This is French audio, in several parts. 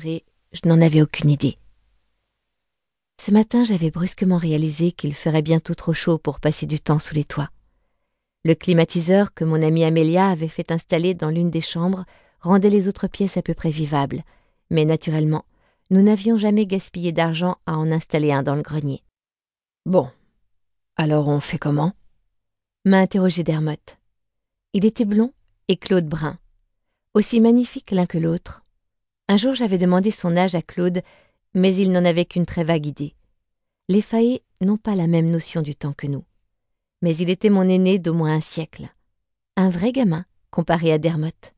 je n'en avais aucune idée. Ce matin, j'avais brusquement réalisé qu'il ferait bientôt trop chaud pour passer du temps sous les toits. Le climatiseur que mon amie Amélia avait fait installer dans l'une des chambres rendait les autres pièces à peu près vivables, mais naturellement, nous n'avions jamais gaspillé d'argent à en installer un dans le grenier. Bon, alors on fait comment? m'a interrogé Dermotte. Il était blond et Claude brun, aussi magnifiques l'un que l'autre. Un jour j'avais demandé son âge à Claude, mais il n'en avait qu'une très vague idée. Les Faillés n'ont pas la même notion du temps que nous mais il était mon aîné d'au moins un siècle. Un vrai gamin, comparé à Dermotte.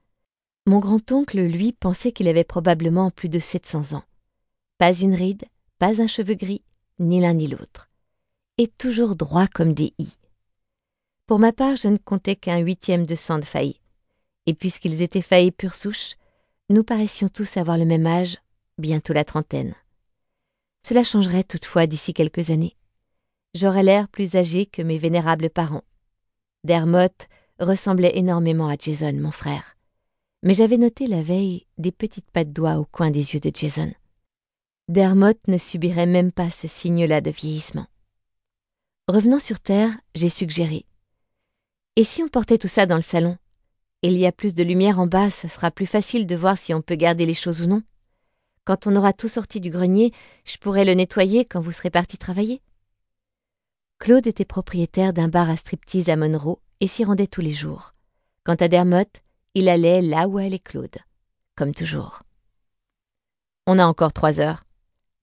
Mon grand-oncle, lui, pensait qu'il avait probablement plus de 700 ans. Pas une ride, pas un cheveu gris, ni l'un ni l'autre. Et toujours droit comme des i. Pour ma part, je ne comptais qu'un huitième de sang de faillis. Et puisqu'ils étaient faillis pure souche, nous paraissions tous avoir le même âge, bientôt la trentaine. Cela changerait toutefois d'ici quelques années j'aurais l'air plus âgé que mes vénérables parents. Dermot ressemblait énormément à Jason, mon frère. Mais j'avais noté la veille des petites pattes doigts au coin des yeux de Jason. Dermot ne subirait même pas ce signe-là de vieillissement. Revenant sur Terre, j'ai suggéré. Et si on portait tout ça dans le salon? Il y a plus de lumière en bas, ce sera plus facile de voir si on peut garder les choses ou non. Quand on aura tout sorti du grenier, je pourrai le nettoyer quand vous serez parti travailler. Claude était propriétaire d'un bar à striptease à Monroe et s'y rendait tous les jours. Quant à Dermot, il allait là où allait Claude, comme toujours. On a encore trois heures,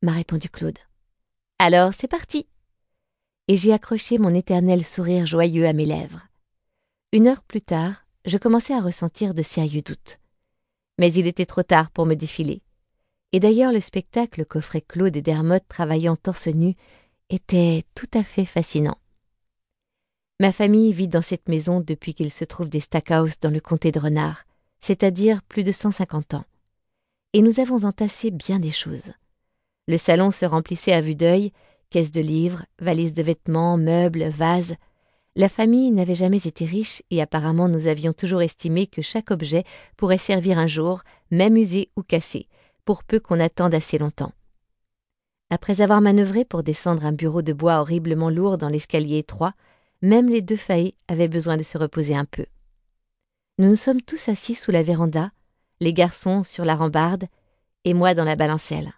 m'a répondu Claude. Alors c'est parti. Et j'ai accroché mon éternel sourire joyeux à mes lèvres. Une heure plus tard, je commençais à ressentir de sérieux doutes. Mais il était trop tard pour me défiler. Et d'ailleurs, le spectacle qu'offraient Claude et Dermot travaillant torse nu était tout à fait fascinant. Ma famille vit dans cette maison depuis qu'il se trouve des Stackhouse dans le comté de Renard, c'est-à-dire plus de 150 ans. Et nous avons entassé bien des choses. Le salon se remplissait à vue d'œil, caisses de livres, valises de vêtements, meubles, vases. La famille n'avait jamais été riche et apparemment nous avions toujours estimé que chaque objet pourrait servir un jour, même usé ou cassé, pour peu qu'on attende assez longtemps. Après avoir manœuvré pour descendre un bureau de bois horriblement lourd dans l'escalier étroit, même les deux faillis avaient besoin de se reposer un peu. Nous nous sommes tous assis sous la véranda, les garçons sur la rambarde et moi dans la balancelle.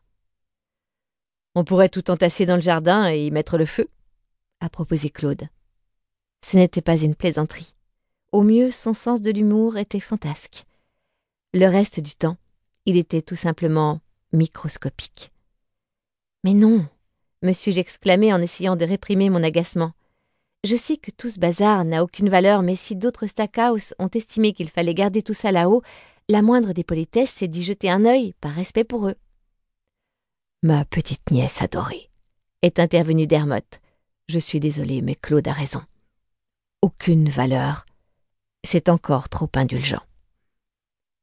On pourrait tout entasser dans le jardin et y mettre le feu, a proposé Claude. Ce n'était pas une plaisanterie. Au mieux, son sens de l'humour était fantasque. Le reste du temps, il était tout simplement microscopique. Mais non, me suis-je exclamé en essayant de réprimer mon agacement. Je sais que tout ce bazar n'a aucune valeur, mais si d'autres Stackhouse ont estimé qu'il fallait garder tout ça là-haut, la moindre des politesses, c'est d'y jeter un œil, par respect pour eux. Ma petite nièce adorée, est intervenue Dermotte. Je suis désolée, mais Claude a raison. Aucune valeur. C'est encore trop indulgent.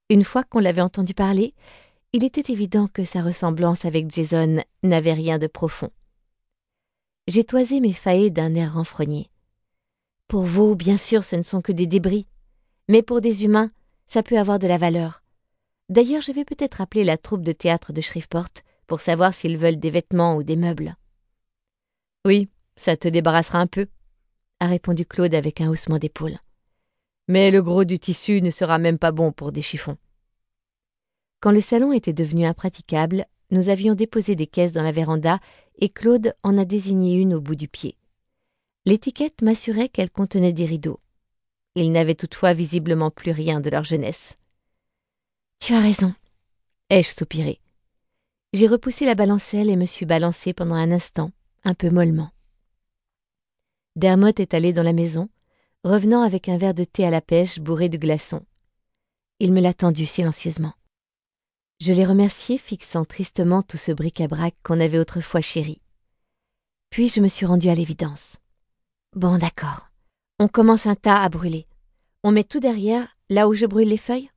Une fois qu'on l'avait entendu parler, il était évident que sa ressemblance avec Jason n'avait rien de profond. J'ai toisé mes faillets d'un air renfrogné. Pour vous, bien sûr, ce ne sont que des débris, mais pour des humains, ça peut avoir de la valeur. D'ailleurs, je vais peut-être appeler la troupe de théâtre de Shreveport pour savoir s'ils veulent des vêtements ou des meubles. Oui, ça te débarrassera un peu, a répondu Claude avec un haussement d'épaule. Mais le gros du tissu ne sera même pas bon pour des chiffons. Quand le salon était devenu impraticable, nous avions déposé des caisses dans la véranda et Claude en a désigné une au bout du pied. L'étiquette m'assurait qu'elle contenait des rideaux. Ils n'avaient toutefois visiblement plus rien de leur jeunesse. Tu as raison, ai-je soupiré. J'ai repoussé la balancelle et me suis balancé pendant un instant, un peu mollement. Dermot est allé dans la maison, revenant avec un verre de thé à la pêche bourré de glaçons. Il me l'a tendu silencieusement. Je l'ai remercié, fixant tristement tout ce bric-à-brac qu'on avait autrefois chéri. Puis je me suis rendue à l'évidence. Bon, d'accord. On commence un tas à brûler. On met tout derrière, là où je brûle les feuilles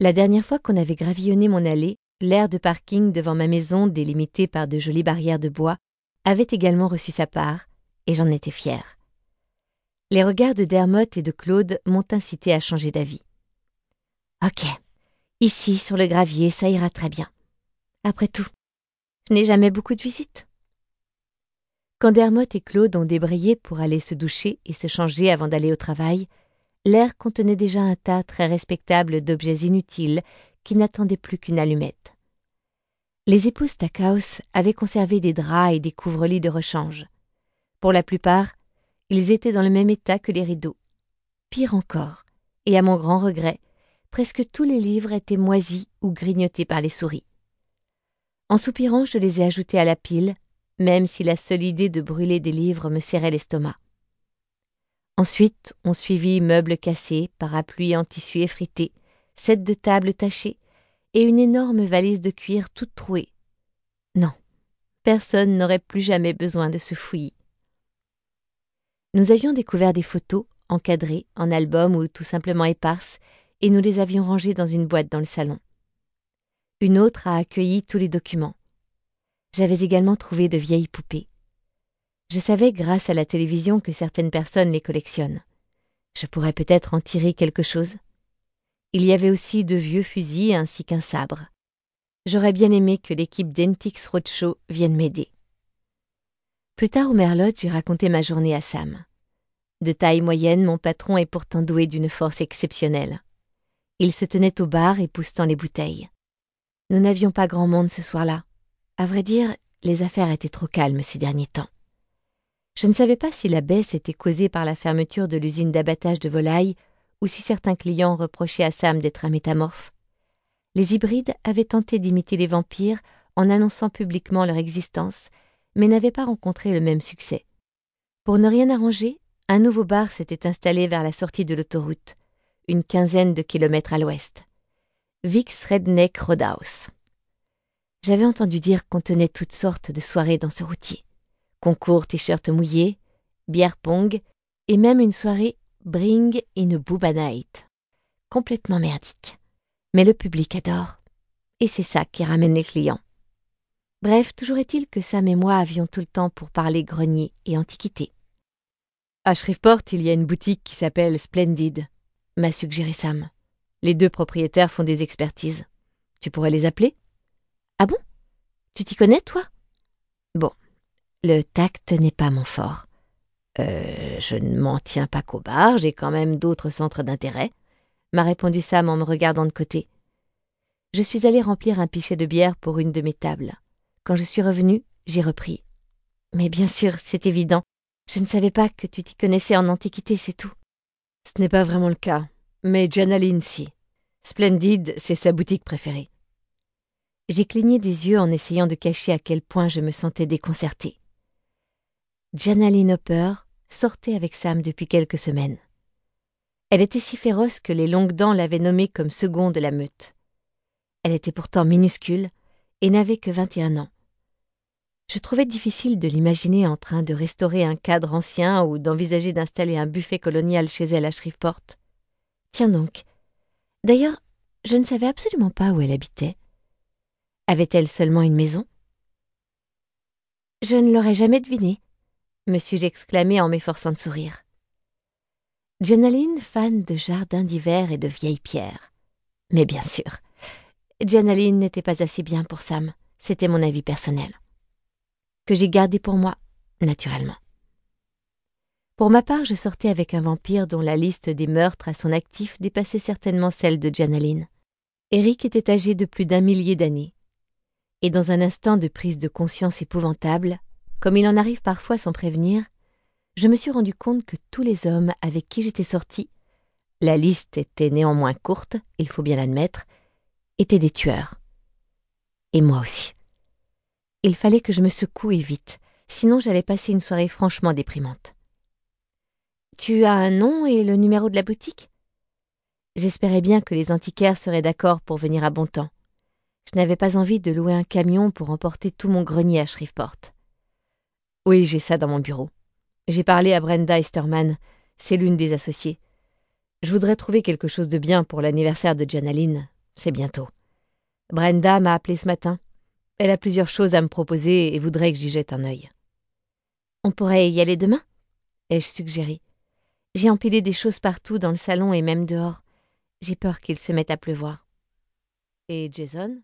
La dernière fois qu'on avait gravillonné mon allée, l'air de parking devant ma maison, délimité par de jolies barrières de bois, avait également reçu sa part, et j'en étais fière. Les regards de Dermot et de Claude m'ont incité à changer d'avis. Ok, Ici, sur le gravier, ça ira très bien. Après tout, je n'ai jamais beaucoup de visites. Quand Dermot et Claude ont débrayé pour aller se doucher et se changer avant d'aller au travail, l'air contenait déjà un tas très respectable d'objets inutiles qui n'attendaient plus qu'une allumette. Les épouses Stackhouse avaient conservé des draps et des couvre-lits de rechange. Pour la plupart, ils étaient dans le même état que les rideaux. Pire encore, et à mon grand regret, presque tous les livres étaient moisis ou grignotés par les souris. En soupirant, je les ai ajoutés à la pile, même si la seule idée de brûler des livres me serrait l'estomac. Ensuite, on suivit meubles cassés, parapluies en tissu effrité, sets de table tachés, et une énorme valise de cuir toute trouée. Non, personne n'aurait plus jamais besoin de se fouiller. Nous avions découvert des photos, encadrées, en albums ou tout simplement éparses, et nous les avions rangées dans une boîte dans le salon. Une autre a accueilli tous les documents. J'avais également trouvé de vieilles poupées. Je savais grâce à la télévision que certaines personnes les collectionnent. Je pourrais peut-être en tirer quelque chose. Il y avait aussi de vieux fusils ainsi qu'un sabre. J'aurais bien aimé que l'équipe d'Entix Roadshow vienne m'aider. Plus tard au Merlot, j'ai raconté ma journée à Sam. De taille moyenne, mon patron est pourtant doué d'une force exceptionnelle. Il se tenait au bar époustant les bouteilles. Nous n'avions pas grand monde ce soir-là. À vrai dire, les affaires étaient trop calmes ces derniers temps. Je ne savais pas si la baisse était causée par la fermeture de l'usine d'abattage de volailles ou si certains clients reprochaient à Sam d'être un métamorphe. Les hybrides avaient tenté d'imiter les vampires en annonçant publiquement leur existence, mais n'avaient pas rencontré le même succès. Pour ne rien arranger, un nouveau bar s'était installé vers la sortie de l'autoroute, une quinzaine de kilomètres à l'ouest. Vix Redneck Roadhouse. J'avais entendu dire qu'on tenait toutes sortes de soirées dans ce routier. Concours t-shirts mouillés, bière pong, et même une soirée Bring in a Booba Night. Complètement merdique. Mais le public adore. Et c'est ça qui ramène les clients. Bref, toujours est-il que Sam et moi avions tout le temps pour parler grenier et antiquité. À Shreveport, il y a une boutique qui s'appelle Splendid, m'a suggéré Sam. Les deux propriétaires font des expertises. Tu pourrais les appeler? Ah bon? Tu t'y connais, toi? Bon, le tact n'est pas mon fort. Euh, je ne m'en tiens pas qu'au bar, j'ai quand même d'autres centres d'intérêt, m'a répondu Sam en me regardant de côté. Je suis allée remplir un pichet de bière pour une de mes tables. Quand je suis revenue, j'ai repris. Mais bien sûr, c'est évident. Je ne savais pas que tu t'y connaissais en antiquité, c'est tout. Ce n'est pas vraiment le cas, mais Janaline si. Splendid, c'est sa boutique préférée. J'ai cligné des yeux en essayant de cacher à quel point je me sentais déconcertée. Janaline Hopper sortait avec Sam depuis quelques semaines. Elle était si féroce que les longues dents l'avaient nommée comme second de la meute. Elle était pourtant minuscule et n'avait que vingt et un ans. Je trouvais difficile de l'imaginer en train de restaurer un cadre ancien ou d'envisager d'installer un buffet colonial chez elle à Shreveport. Tiens donc. D'ailleurs, je ne savais absolument pas où elle habitait. Avait-elle seulement une maison? Je ne l'aurais jamais deviné, me suis-je exclamé en m'efforçant de sourire. Janaline, fan de jardins d'hiver et de vieilles pierres. Mais bien sûr, Janaline n'était pas assez bien pour Sam, c'était mon avis personnel. Que j'ai gardé pour moi, naturellement. Pour ma part, je sortais avec un vampire dont la liste des meurtres à son actif dépassait certainement celle de Janaline. Eric était âgé de plus d'un millier d'années. Et dans un instant de prise de conscience épouvantable, comme il en arrive parfois sans prévenir, je me suis rendu compte que tous les hommes avec qui j'étais sortie, la liste était néanmoins courte, il faut bien l'admettre, étaient des tueurs. Et moi aussi. Il fallait que je me secoue et vite, sinon j'allais passer une soirée franchement déprimante. Tu as un nom et le numéro de la boutique? J'espérais bien que les antiquaires seraient d'accord pour venir à bon temps. Je n'avais pas envie de louer un camion pour emporter tout mon grenier à Shreveport. Oui, j'ai ça dans mon bureau. J'ai parlé à Brenda Esterman, c'est l'une des associées. Je voudrais trouver quelque chose de bien pour l'anniversaire de Janaline, c'est bientôt. Brenda m'a appelé ce matin. Elle a plusieurs choses à me proposer et voudrait que j'y jette un œil. On pourrait y aller demain? ai-je suggéré. J'ai empilé des choses partout dans le salon et même dehors. J'ai peur qu'il se mette à pleuvoir. Et Jason?